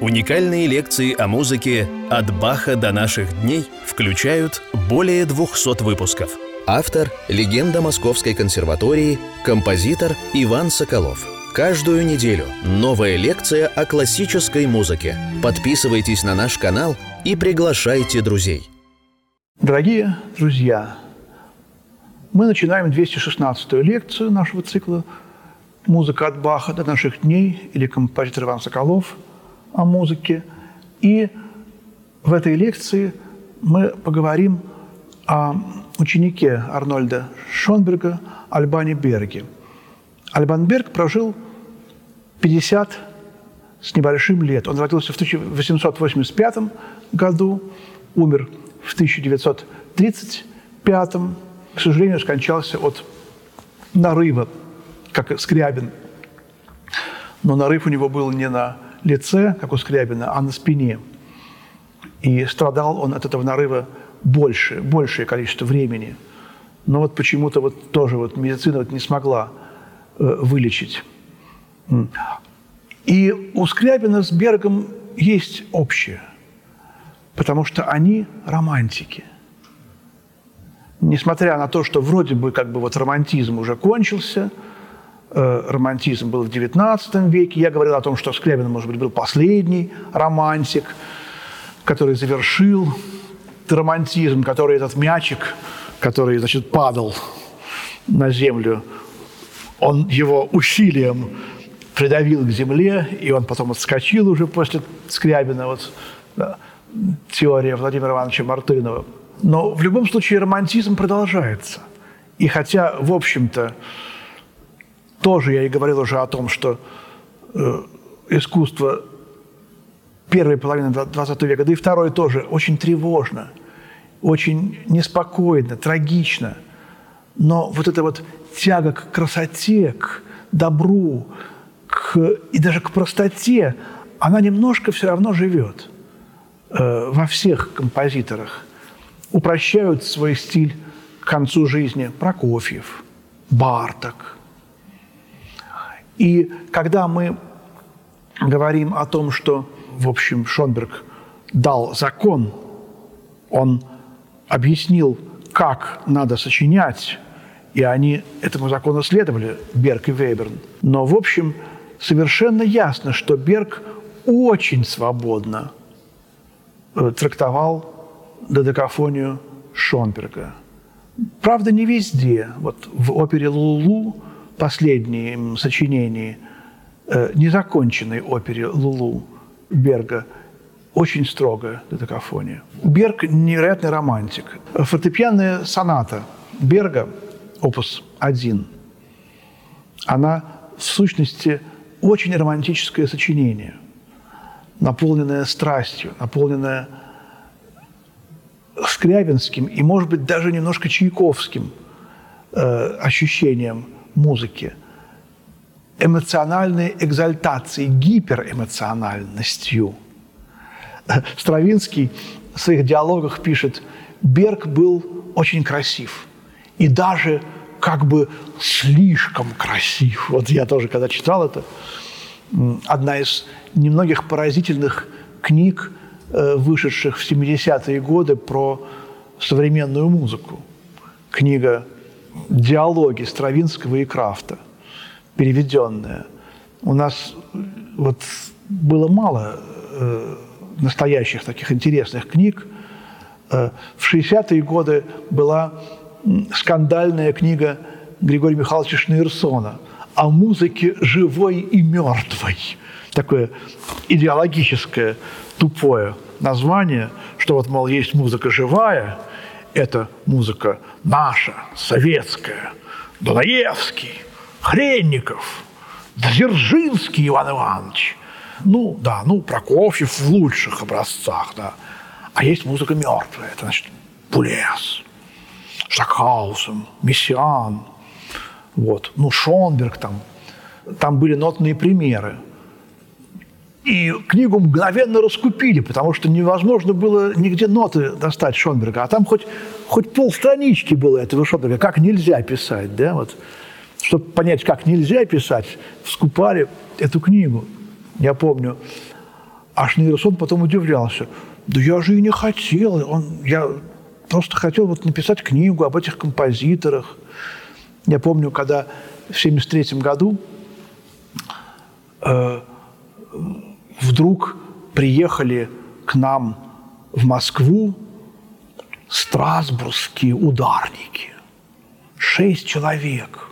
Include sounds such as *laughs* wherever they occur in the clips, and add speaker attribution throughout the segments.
Speaker 1: Уникальные лекции о музыке «От Баха до наших дней» включают более 200 выпусков. Автор – легенда Московской консерватории, композитор Иван Соколов. Каждую неделю новая лекция о классической музыке. Подписывайтесь на наш канал и приглашайте друзей.
Speaker 2: Дорогие друзья, мы начинаем 216-ю лекцию нашего цикла «Музыка от Баха до наших дней» или композитор Иван Соколов – о музыке. И в этой лекции мы поговорим о ученике Арнольда Шонберга Альбане Берге. Альбан Берг прожил 50 с небольшим лет. Он родился в 1885 году, умер в 1935, к сожалению, скончался от нарыва, как Скрябин. Но нарыв у него был не на лице, как у Скрябина, а на спине. И страдал он от этого нарыва больше, большее количество времени. Но вот почему-то вот тоже вот медицина вот не смогла э, вылечить. И у Скрябина с Бергом есть общее, потому что они романтики. Несмотря на то, что вроде бы как бы вот романтизм уже кончился – романтизм был в XIX веке. Я говорил о том, что Скрябин, может быть, был последний романтик, который завершил романтизм, который этот мячик, который, значит, падал на землю, он его усилием придавил к земле, и он потом отскочил уже после Скрябина, вот да, теория Владимира Ивановича Мартынова. Но в любом случае романтизм продолжается. И хотя, в общем-то, тоже я и говорил уже о том, что э, искусство первой половины 20 века, да и второй тоже, очень тревожно, очень неспокойно, трагично. Но вот эта вот тяга к красоте, к добру, к, и даже к простоте, она немножко все равно живет э, во всех композиторах. Упрощают свой стиль к концу жизни Прокофьев, Барток – и когда мы говорим о том, что, в общем, Шонберг дал закон, он объяснил, как надо сочинять, и они этому закону следовали, Берг и Вейберн. Но, в общем, совершенно ясно, что Берг очень свободно э, трактовал додекафонию Шонберга. Правда, не везде. Вот в опере «Лулу» последнем сочинении, э, незаконченной опере «Лулу» Берга, очень строгая додекафония. Берг – невероятный романтик. Фортепианная соната Берга, опус 1, она в сущности очень романтическое сочинение, наполненное страстью, наполненное скрябинским и, может быть, даже немножко чайковским э, ощущением – музыки, эмоциональной экзальтацией, гиперэмоциональностью. Стравинский в своих диалогах пишет, Берг был очень красив и даже как бы слишком красив. Вот я тоже, когда читал это, одна из немногих поразительных книг, э, вышедших в 70-е годы про современную музыку. Книга диалоги Стравинского и Крафта, переведенные. У нас вот было мало э, настоящих таких интересных книг. Э, в 60-е годы была скандальная книга Григория Михайловича Шнейрсона о музыке живой и мертвой. Такое идеологическое, тупое название, что вот, мол, есть музыка живая – это музыка наша, советская, Дунаевский, Хренников, Дзержинский Иван Иванович. Ну, да, ну, Прокофьев в лучших образцах, да. А есть музыка мертвая, это значит Пулес, Шакхаусен, Мессиан, вот, ну, Шонберг там. Там были нотные примеры – и книгу мгновенно раскупили, потому что невозможно было нигде ноты достать Шонберга. А там хоть, хоть полстранички было этого Шонберга, как нельзя писать, да, вот. Чтобы понять, как нельзя писать, скупали эту книгу. Я помню, А Шнейрсон потом удивлялся. Да я же и не хотел. Он, я просто хотел вот написать книгу об этих композиторах. Я помню, когда в 1973 году э, вдруг приехали к нам в Москву страсбургские ударники. Шесть человек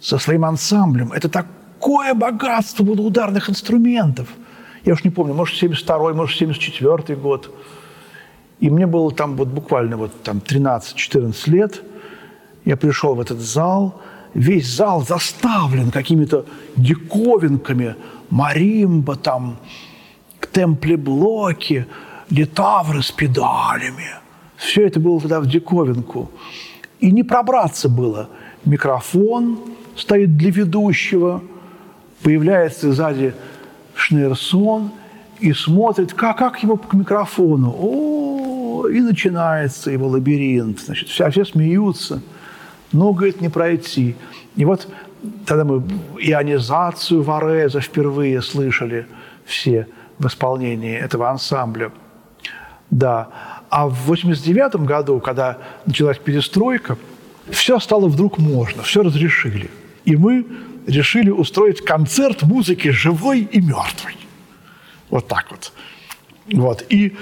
Speaker 2: со своим ансамблем. Это такое богатство было ударных инструментов. Я уж не помню, может, 72 может, 74 год. И мне было там вот буквально вот там 13-14 лет. Я пришел в этот зал, весь зал заставлен какими-то диковинками, маримба там, темпле-блоки, литавры с педалями. Все это было тогда в диковинку. И не пробраться было. Микрофон стоит для ведущего, появляется сзади Шнейрсон и смотрит, как, как ему к микрофону. О, и начинается его лабиринт. Значит, все, все смеются. Но, говорит, не пройти. И вот тогда мы ионизацию Вареза впервые слышали все в исполнении этого ансамбля. Да. А в 89 году, когда началась перестройка, все стало вдруг можно, все разрешили. И мы решили устроить концерт музыки живой и мертвой. Вот так вот. Вот. И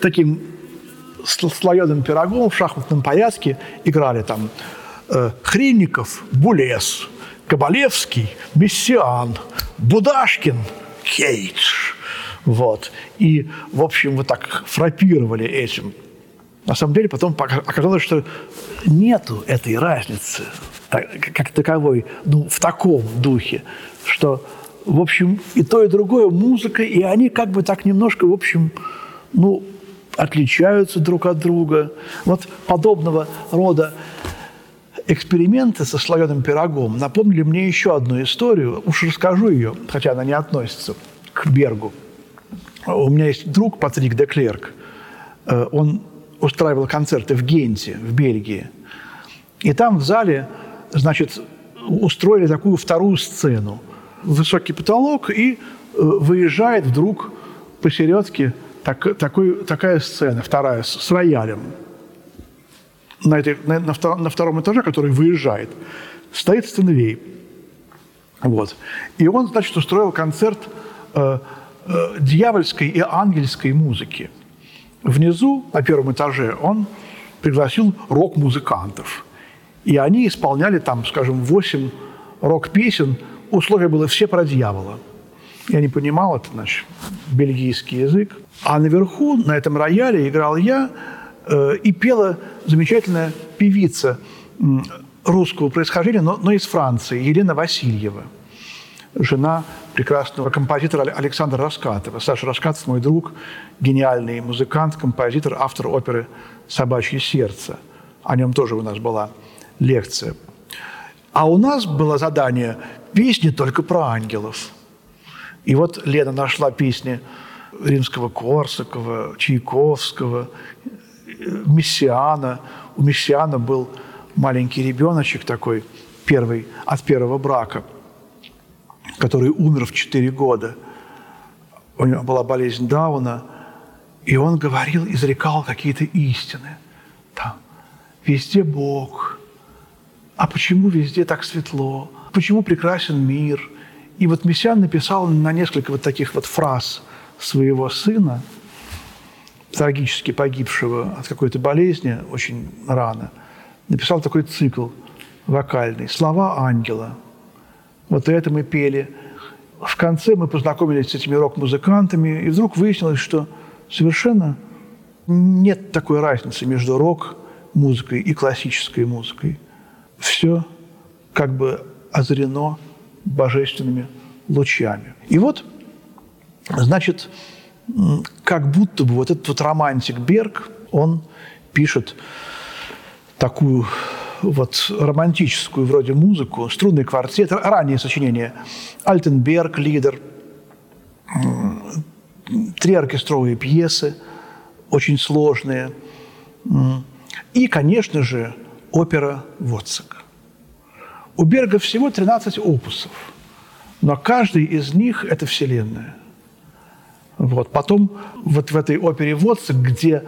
Speaker 2: таким слоеным пирогом в шахматном порядке играли там э, Хренников, Булес, Кабалевский, Мессиан, Будашкин, Кейдж. Вот. И, в общем, вот так фрапировали этим. На самом деле потом оказалось, что нету этой разницы как таковой, ну, в таком духе, что, в общем, и то, и другое музыка, и они как бы так немножко, в общем, ну, отличаются друг от друга. Вот подобного рода эксперименты со слоеным пирогом напомнили мне еще одну историю. Уж расскажу ее, хотя она не относится к Бергу. У меня есть друг Патрик де Клерк. Э, он устраивал концерты в Генте, в Бельгии. И там в зале, значит, устроили такую вторую сцену. Высокий потолок, и э, выезжает вдруг посередке так, такой, такая сцена, вторая, с, с роялем. На, этой, на, на, втором, на втором этаже, который выезжает, стоит Стенвей. Вот. И он, значит, устроил концерт э, э, дьявольской и ангельской музыки. Внизу, на первом этаже, он пригласил рок-музыкантов. И они исполняли там, скажем, 8 рок-песен. Условие было все про дьявола. Я не понимал, это, значит, бельгийский язык. А наверху, на этом рояле, играл я, и пела замечательная певица русского происхождения, но, но из Франции, Елена Васильева – жена прекрасного композитора Александра Раскатова. Саша Раскатов – мой друг, гениальный музыкант, композитор, автор оперы «Собачье сердце». О нем тоже у нас была лекция. А у нас было задание «Песни только про ангелов». И вот Лена нашла песни римского Корсакова, Чайковского, Мессиана. У Мессиана был маленький ребеночек такой, первый, от первого брака – который умер в 4 года. У него была болезнь Дауна, и он говорил, изрекал какие-то истины. Там, везде Бог. А почему везде так светло? Почему прекрасен мир? И вот Мессиан написал на несколько вот таких вот фраз своего сына, трагически погибшего от какой-то болезни очень рано, написал такой цикл вокальный «Слова ангела», вот это мы пели. В конце мы познакомились с этими рок-музыкантами, и вдруг выяснилось, что совершенно нет такой разницы между рок-музыкой и классической музыкой. Все как бы озарено божественными лучами. И вот, значит, как будто бы вот этот вот романтик Берг, он пишет такую вот романтическую вроде музыку, струнный квартет, ранние сочинения, Альтенберг, лидер, три оркестровые пьесы, очень сложные, и, конечно же, опера «Воцик». У Берга всего 13 опусов, но каждый из них – это вселенная. Вот. Потом вот в этой опере «Водцик», где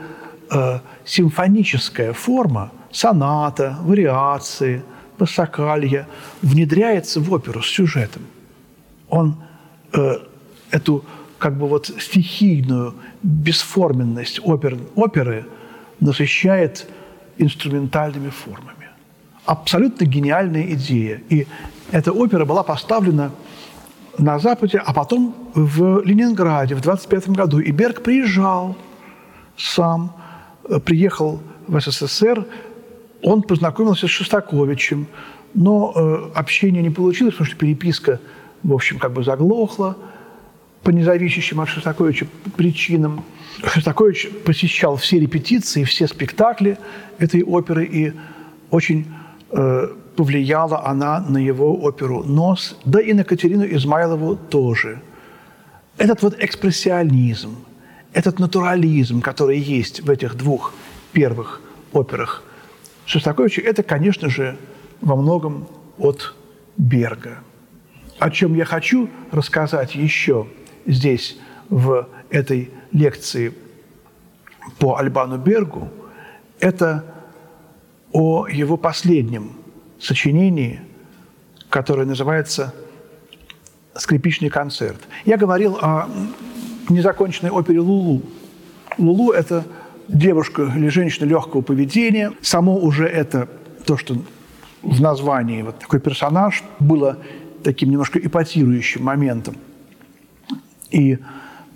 Speaker 2: э, симфоническая форма, соната, вариации, пассакалья внедряется в оперу с сюжетом. Он э, эту как бы вот стихийную бесформенность опер, оперы насыщает инструментальными формами. Абсолютно гениальная идея. И эта опера была поставлена на Западе, а потом в Ленинграде в 25 году. И Берг приезжал сам, э, приехал в СССР, он познакомился с Шостаковичем, но э, общение не получилось, потому что переписка, в общем, как бы заглохла по независящим от Шостаковича причинам. Шостакович посещал все репетиции, все спектакли этой оперы, и очень э, повлияла она на его оперу «Нос», да и на Катерину Измайлову тоже. Этот вот экспрессионизм, этот натурализм, который есть в этих двух первых операх Шостаковича, это, конечно же, во многом от Берга. О чем я хочу рассказать еще здесь, в этой лекции по Альбану Бергу, это о его последнем сочинении, которое называется «Скрипичный концерт». Я говорил о незаконченной опере «Лулу». «Лулу» – это девушка или женщина легкого поведения. Само уже это то, что в названии вот такой персонаж было таким немножко эпатирующим моментом. И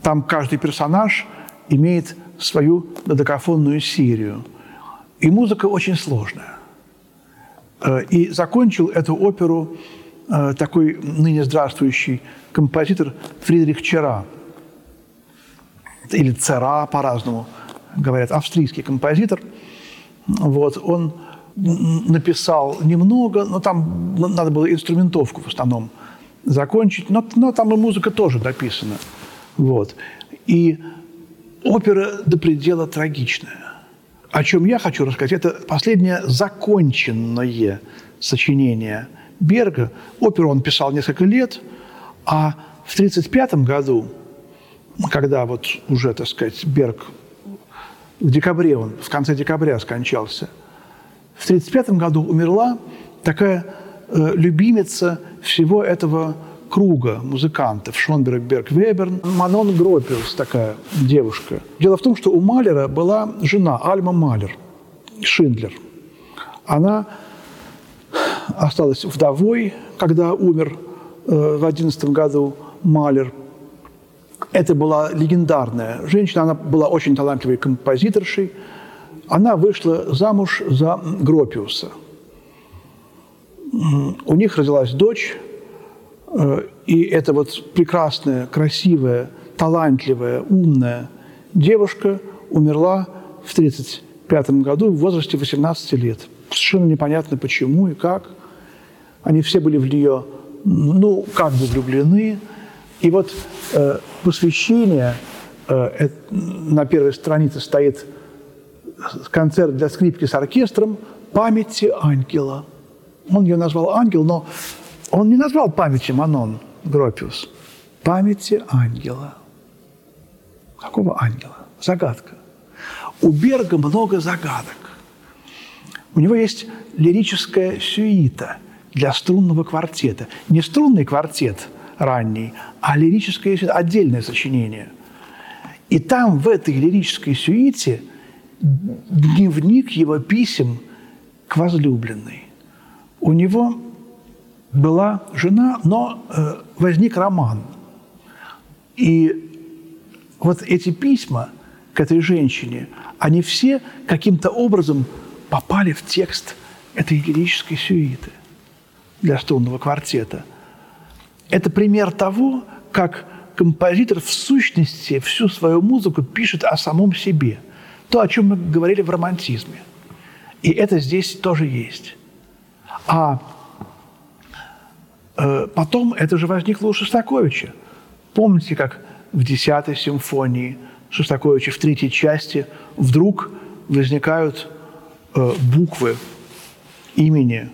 Speaker 2: там каждый персонаж имеет свою додекафонную серию. И музыка очень сложная. Э, и закончил эту оперу э, такой ныне здравствующий композитор Фридрих Чера. Или Цера по-разному говорят, австрийский композитор. Вот, он написал немного, но там надо было инструментовку в основном закончить, но, но там и музыка тоже дописана. Вот. И опера до предела трагичная о чем я хочу рассказать, это последнее законченное сочинение Берга. Оперу он писал несколько лет, а в 1935 году, когда вот уже, так сказать, Берг в декабре, он в конце декабря скончался, в 1935 году умерла такая э, любимица всего этого круга музыкантов Шонберг, Берг, Веберн. Манон Гропиус такая девушка. Дело в том, что у Малера была жена Альма Малер, Шиндлер. Она осталась вдовой, когда умер э, в одиннадцатом году Малер. Это была легендарная женщина, она была очень талантливой композиторшей. Она вышла замуж за Гропиуса. У них родилась дочь, и эта вот прекрасная, красивая, талантливая, умная девушка умерла в 1935 году в возрасте 18 лет. Совершенно непонятно, почему и как. Они все были в нее, ну, как бы влюблены. И вот э, посвящение э, на первой странице стоит концерт для скрипки с оркестром «Памяти ангела». Он ее назвал «Ангел», но он не назвал памяти Манон Гропиус. Памяти ангела. Какого ангела? Загадка. У Берга много загадок. У него есть лирическая сюита для струнного квартета. Не струнный квартет ранний, а лирическое отдельное сочинение. И там, в этой лирической сюите, дневник его писем к возлюбленной. У него была жена, но э, возник роман. И вот эти письма к этой женщине, они все каким-то образом попали в текст этой лирической сюиты для струнного квартета. Это пример того, как композитор в сущности всю свою музыку пишет о самом себе. То, о чем мы говорили в романтизме. И это здесь тоже есть. А потом это же возникло у Шостаковича. Помните, как в десятой симфонии Шостаковича в третьей части вдруг возникают э, буквы имени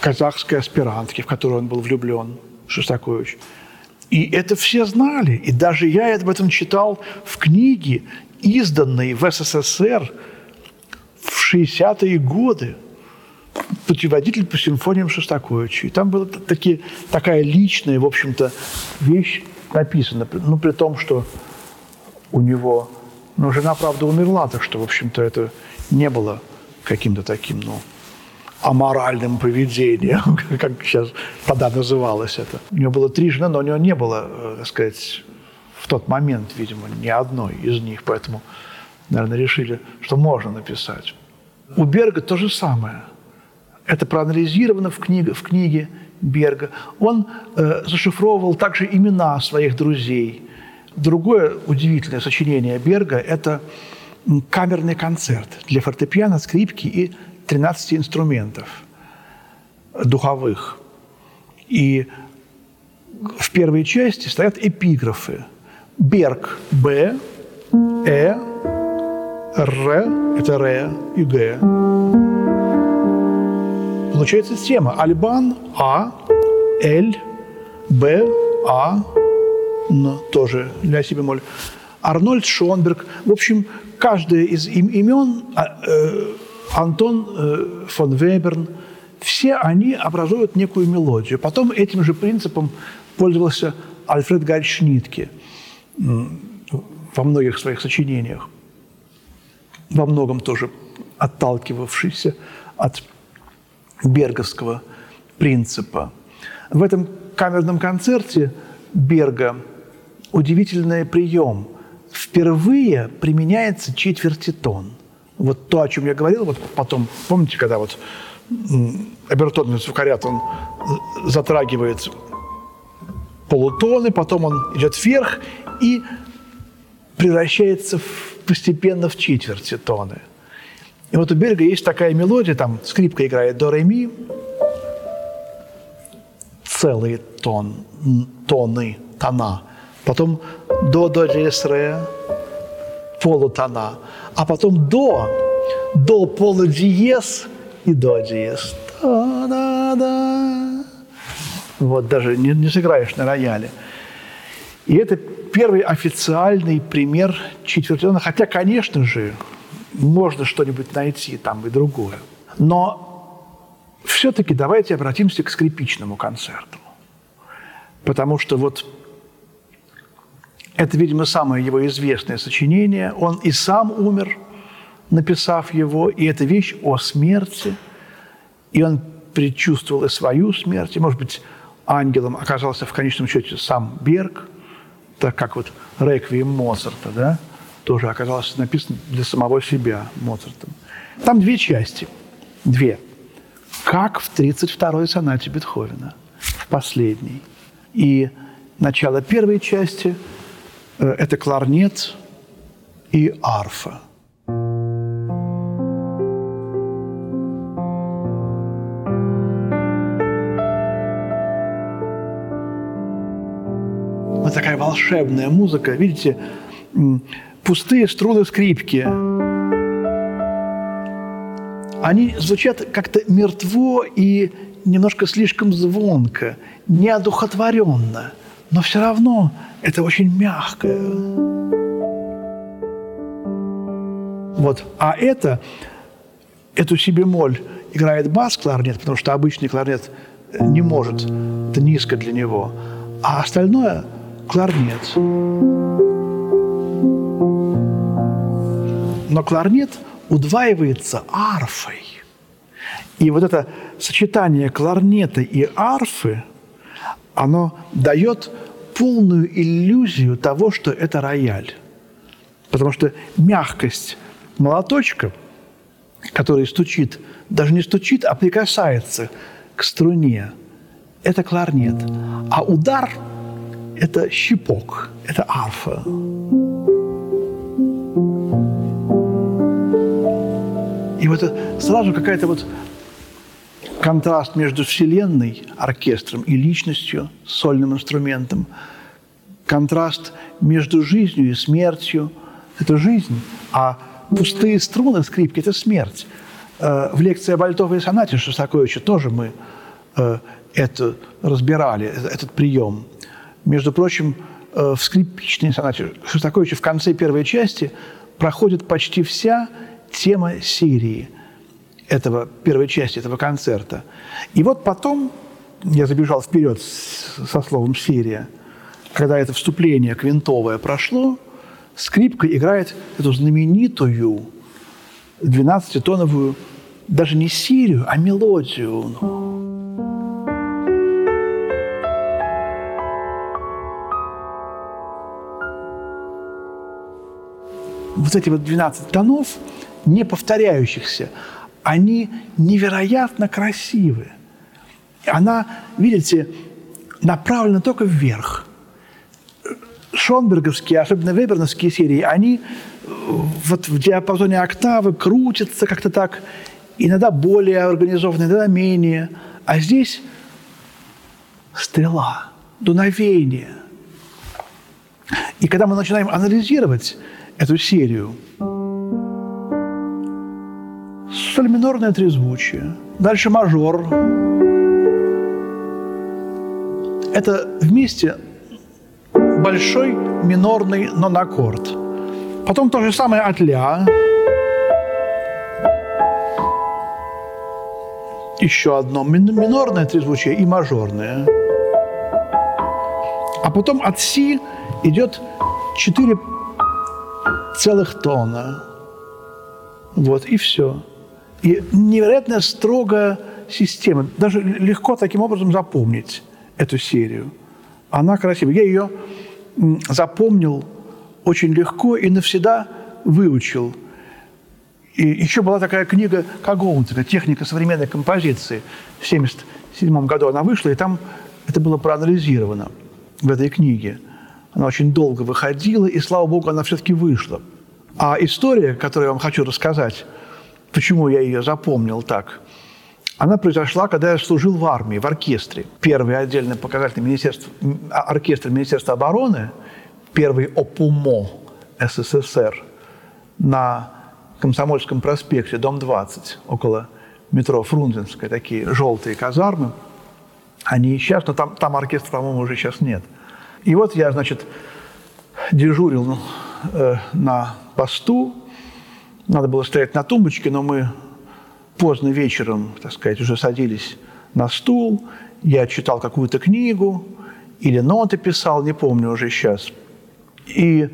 Speaker 2: казахской аспирантки, в которую он был влюблен, Шостакович. И это все знали. И даже я об этом читал в книге, изданной в СССР в 60-е годы. Путеводитель по симфониям Шостаковича. И там была таки, такая личная, в общем-то, вещь написана. Ну, при том, что у него... Ну, жена, правда, умерла, так что, в общем-то, это не было каким-то таким, ну, аморальным поведением, *laughs* как сейчас тогда называлось это. У него было три жены, но у него не было, э, так сказать, в тот момент, видимо, ни одной из них, поэтому, наверное, решили, что можно написать. У Берга то же самое. Это проанализировано в книге, в книге Берга. Он э, зашифровывал также имена своих друзей. Другое удивительное сочинение Берга – это камерный концерт для фортепиано, скрипки и 13 инструментов духовых. И в первой части стоят эпиграфы. Берг – Б, Э, Р – это Р и Г. Получается тема. Альбан – А, Л, Б, А, Н тоже ля си бемоль. Арнольд Шонберг. В общем, каждое из им, имен а, э, Антон э, фон Веберн, все они образуют некую мелодию. Потом этим же принципом пользовался Альфред Гарь Шнитке во многих своих сочинениях, во многом тоже отталкивавшийся от берговского принципа. В этом камерном концерте Берга удивительный прием. Впервые применяется четвертитон – вот то, о чем я говорил, вот потом, помните, когда вот обертонный звукоряд, он затрагивает полутоны, потом он идет вверх и превращается в, постепенно в четверти тоны. И вот у Берга есть такая мелодия, там скрипка играет до ре ми, целые тон, тоны, тона, потом до, до, диез, ре, полутона, а потом до, до полудиез и до диез. Да-да-да. Вот даже не, не сыграешь на рояле. И это первый официальный пример четвертона. Хотя, конечно же, можно что-нибудь найти там и другое. Но все-таки давайте обратимся к скрипичному концерту. Потому что вот это, видимо, самое его известное сочинение. Он и сам умер, написав его, и это вещь о смерти. И он предчувствовал и свою смерть, и, может быть, ангелом оказался в конечном счете сам Берг, так как вот «Реквием Моцарта», да, тоже оказалось написано для самого себя Моцартом. Там две части, две. Как в 32-й сонате Бетховена, в последней. И начало первой части – Э, это кларнет и арфа. Вот такая волшебная музыка. Видите, пустые струны скрипки. Они звучат как-то мертво и немножко слишком звонко, неодухотворенно. Но все равно это очень мягкое. Вот. А это, эту си бемоль играет бас-кларнет, потому что обычный кларнет не может, это низко для него. А остальное – кларнет. Но кларнет удваивается арфой. И вот это сочетание кларнета и арфы, оно дает полную иллюзию того, что это рояль. Потому что мягкость молоточка, который стучит, даже не стучит, а прикасается к струне, это кларнет. А удар – это щипок, это арфа. И вот сразу какая-то вот контраст между Вселенной, оркестром и личностью, сольным инструментом, контраст между жизнью и смертью – это жизнь, а пустые струны скрипки – это смерть. Э, в лекции об альтовой сонате Шостаковича тоже мы э, это разбирали, этот прием. Между прочим, э, в скрипичной сонате Шостаковича в конце первой части проходит почти вся тема серии этого, первой части этого концерта. И вот потом, я забежал вперед со словом «серия», когда это вступление квинтовое прошло, скрипка играет эту знаменитую 12-тоновую даже не серию, а мелодию. Вот эти вот 12 тонов, не повторяющихся, они невероятно красивые. Она, видите, направлена только вверх. Шонберговские, особенно веберновские серии, они вот в диапазоне октавы крутятся как-то так, иногда более организованно, иногда менее. А здесь стрела, дуновение. И когда мы начинаем анализировать эту серию, соль минорное трезвучие, дальше мажор. Это вместе большой минорный нон-аккорд. Потом то же самое от ля. еще одно минорное трезвучие и мажорное. А потом от си идет четыре целых тона. Вот, и все. И невероятно строгая система. Даже легко таким образом запомнить эту серию. Она красивая. Я ее запомнил очень легко и навсегда выучил – и еще была такая книга Кагоунтера «Техника современной композиции». В 1977 году она вышла, и там это было проанализировано в этой книге. Она очень долго выходила, и, слава богу, она все-таки вышла. А история, которую я вам хочу рассказать, почему я ее запомнил так, она произошла, когда я служил в армии, в оркестре. Первый отдельный показательный министерство, а, оркестр Министерства обороны, первый ОПУМО СССР на Комсомольском проспекте, дом 20, около метро Фрунзенская, такие желтые казармы. Они сейчас, но там, там оркестра, по-моему, уже сейчас нет. И вот я, значит, дежурил э, на посту. Надо было стоять на тумбочке, но мы поздно вечером, так сказать, уже садились на стул. Я читал какую-то книгу или ноты писал, не помню уже сейчас. И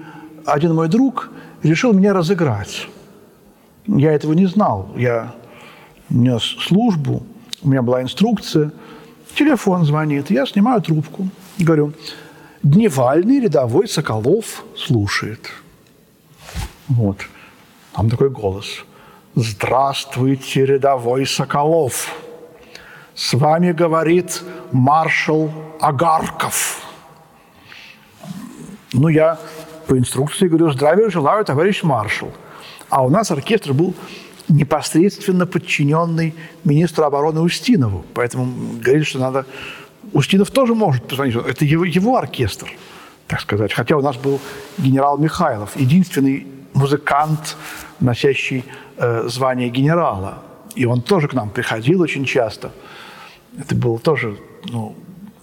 Speaker 2: один мой друг решил меня разыграть. Я этого не знал. Я нес службу, у меня была инструкция. Телефон звонит, я снимаю трубку. Говорю, дневальный рядовой Соколов слушает. Вот. Там такой голос. Здравствуйте, рядовой Соколов. С вами говорит маршал Агарков. Ну, я по инструкции говорю, здравия желаю, товарищ маршал. А у нас оркестр был непосредственно подчиненный министру обороны Устинову. Поэтому говорили, что надо... Устинов тоже может позвонить. Это его, его оркестр, так сказать. Хотя у нас был генерал Михайлов, единственный музыкант, носящий э, звание генерала. И он тоже к нам приходил очень часто. Это был тоже ну,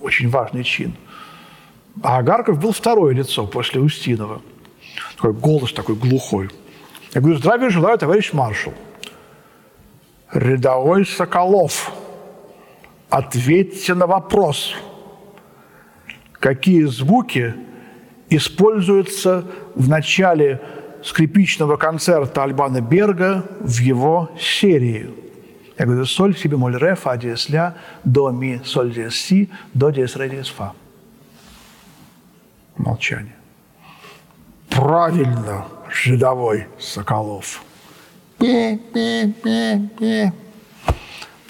Speaker 2: очень важный чин. А Агарков был второе лицо после Устинова. Такой голос такой глухой. Я говорю, здравия желаю, товарищ маршал. Рядовой Соколов, ответьте на вопрос, какие звуки используются в начале скрипичного концерта Альбана Берга в его серии. Я говорю, соль, си бемоль, ре, фа, диез, ля, до, ми, соль, диез, си, до, диез, ре, диез, фа. Молчание. Правильно рядовой Соколов. Пе-пе-пе-пе.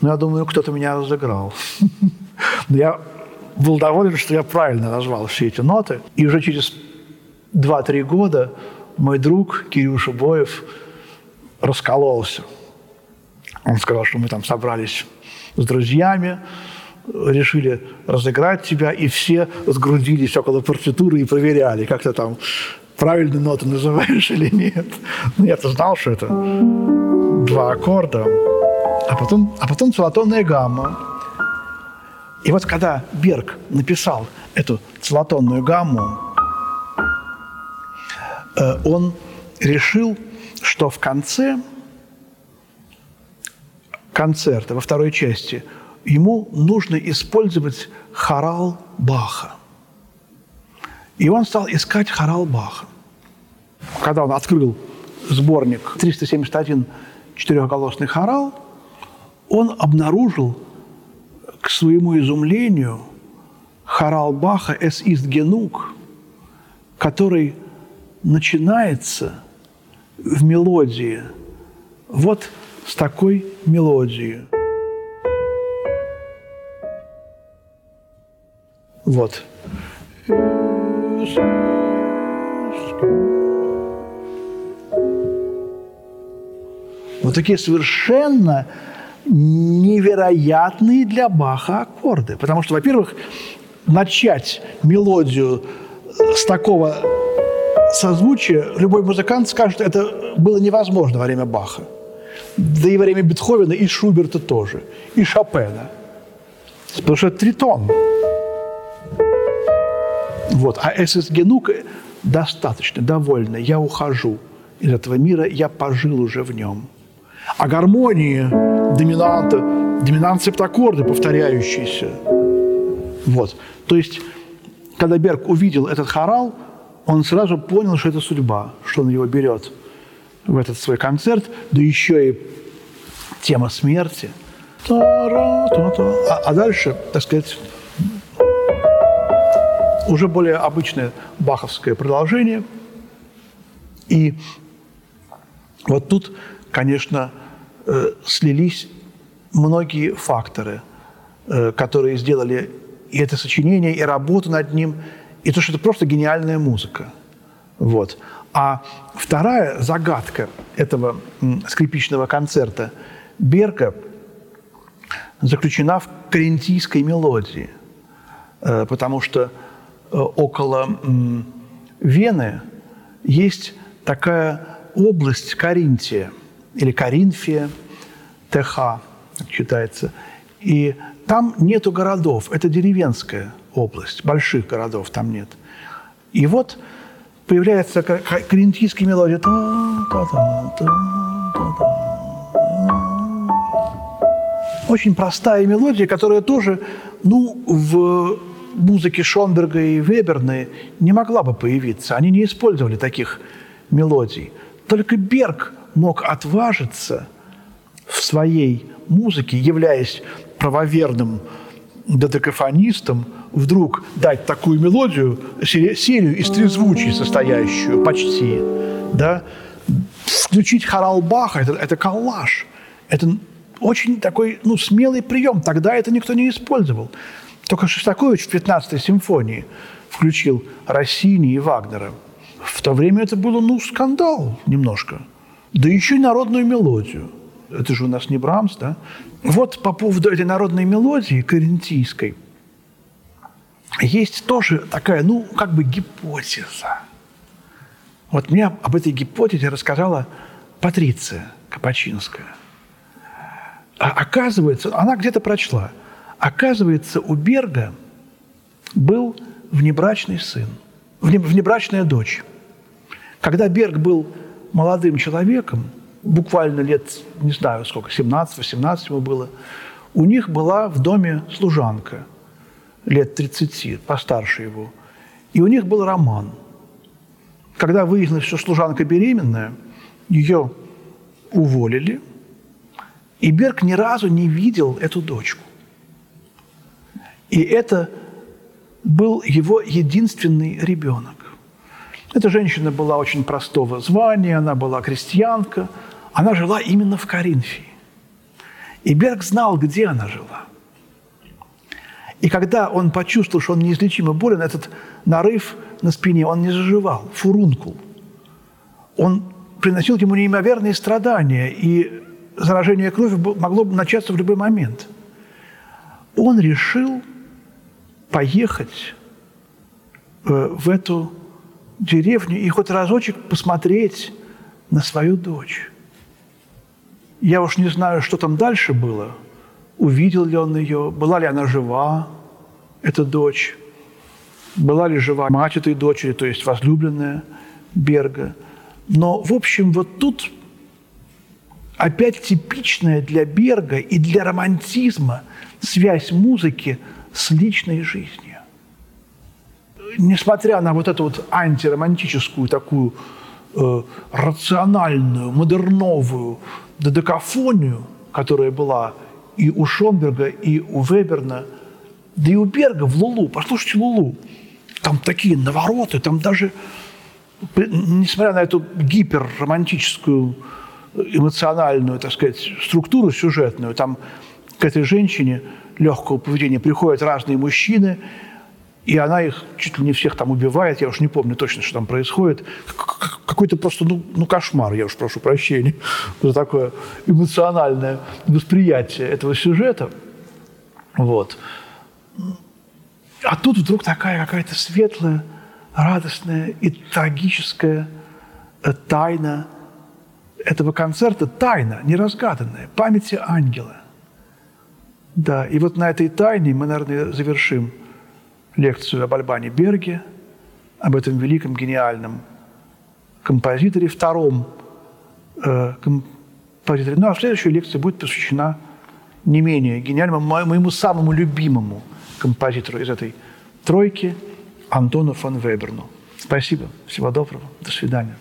Speaker 2: Ну, я думаю, кто-то меня разыграл. Но я был доволен, что я правильно назвал все эти ноты. И уже через 2-3 года мой друг Кирюша Боев раскололся. Он сказал, что мы там собрались с друзьями, решили разыграть тебя, и все сгрудились около партитуры и проверяли, как ты там правильную ноту называешь или нет. Ну, я-то знал, что это два аккорда, а потом, а потом целотонная гамма. И вот когда Берг написал эту целотонную гамму, он решил, что в конце концерта, во второй части, ему нужно использовать хорал Баха. И он стал искать хорал Баха. Когда он открыл сборник 371 четырехголосный хорал, он обнаружил, к своему изумлению, хорал Баха «Es ist genug», который начинается в мелодии вот с такой мелодией. Вот. Вот такие совершенно невероятные для Баха аккорды. Потому что, во-первых, начать мелодию с такого созвучия, любой музыкант скажет, это было невозможно во время Баха. Да и во время Бетховена, и Шуберта тоже, и Шопена. Потому что это тритон. Вот. А СС Генук достаточно, довольно. Я ухожу из этого мира, я пожил уже в нем. А гармонии, доминанта, доминант септаккорды повторяющиеся. Вот. То есть, когда Берг увидел этот хорал, он сразу понял, что это судьба, что он его берет в этот свой концерт, да еще и тема смерти. А, а дальше, так сказать, уже более обычное баховское продолжение. И вот тут, конечно, э, слились многие факторы, э, которые сделали и это сочинение, и работу над ним, и то, что это просто гениальная музыка. Вот. А вторая загадка этого скрипичного концерта Берка заключена в карентийской мелодии, э, потому что Э, около Вены есть такая область Каринтия или Каринфия, ТХ, читается. И там нету городов, это деревенская область, больших городов там нет. И вот появляется каринтийская мелодия. Очень простая мелодия, которая тоже ну, в музыки Шонберга и Веберны не могла бы появиться. Они не использовали таких мелодий. Только Берг мог отважиться в своей музыке, являясь правоверным додекафонистом, вдруг дать такую мелодию, серию из трезвучий состоящую почти, да, включить хорал Баха, это, это коллаж, это очень такой, ну, смелый прием. Тогда это никто не использовал. Только Шостакович в 15-й симфонии включил Россини и Вагнера. В то время это было, ну, скандал немножко. Да еще и народную мелодию. Это же у нас не Брамс, да? Вот по поводу этой народной мелодии карентийской есть тоже такая, ну, как бы гипотеза. Вот мне об этой гипотезе рассказала Патриция Капачинская. А оказывается, она где-то прочла – Оказывается, у Берга был внебрачный сын, внебрачная дочь. Когда Берг был молодым человеком, буквально лет, не знаю сколько, 17-18 ему было, у них была в доме служанка лет 30, постарше его. И у них был роман. Когда выяснилось, что служанка беременная, ее уволили, и Берг ни разу не видел эту дочку. И это был его единственный ребенок. Эта женщина была очень простого звания, она была крестьянка, она жила именно в Коринфии. И Берг знал, где она жила. И когда он почувствовал, что он неизлечимо болен, этот нарыв на спине, он не заживал, фурункул. Он приносил ему неимоверные страдания, и заражение крови могло бы начаться в любой момент. Он решил поехать э, в эту деревню и хоть разочек посмотреть на свою дочь. Я уж не знаю, что там дальше было. Увидел ли он ее, была ли она жива, эта дочь. была ли жива мать этой дочери, то есть возлюбленная Берга. Но, в общем, вот тут опять типичная для Берга и для романтизма связь музыки с личной жизнью. Несмотря на вот эту вот антиромантическую такую э, рациональную, модерновую додекафонию, которая была и у Шонберга, и у Веберна, да и у Берга в Лулу. Послушайте Лулу. Там такие навороты, там даже, несмотря на эту гиперромантическую эмоциональную, так сказать, структуру сюжетную, там к этой женщине легкого поведения приходят разные мужчины, и она их чуть ли не всех там убивает, я уж не помню точно, что там происходит. Какой-то просто, ну, ну кошмар, я уж прошу прощения *laughs* за такое эмоциональное восприятие этого сюжета. Вот. А тут вдруг такая какая-то светлая, радостная и трагическая э, тайна этого концерта, тайна, неразгаданная, памяти ангела. Да, и вот на этой тайне мы, наверное, завершим лекцию об Альбане Берге, об этом великом, гениальном композиторе, втором э, композиторе. Ну, а следующая лекция будет посвящена не менее гениальному, моему самому любимому композитору из этой тройки, Антону фон Веберну. Спасибо, всего доброго, до свидания.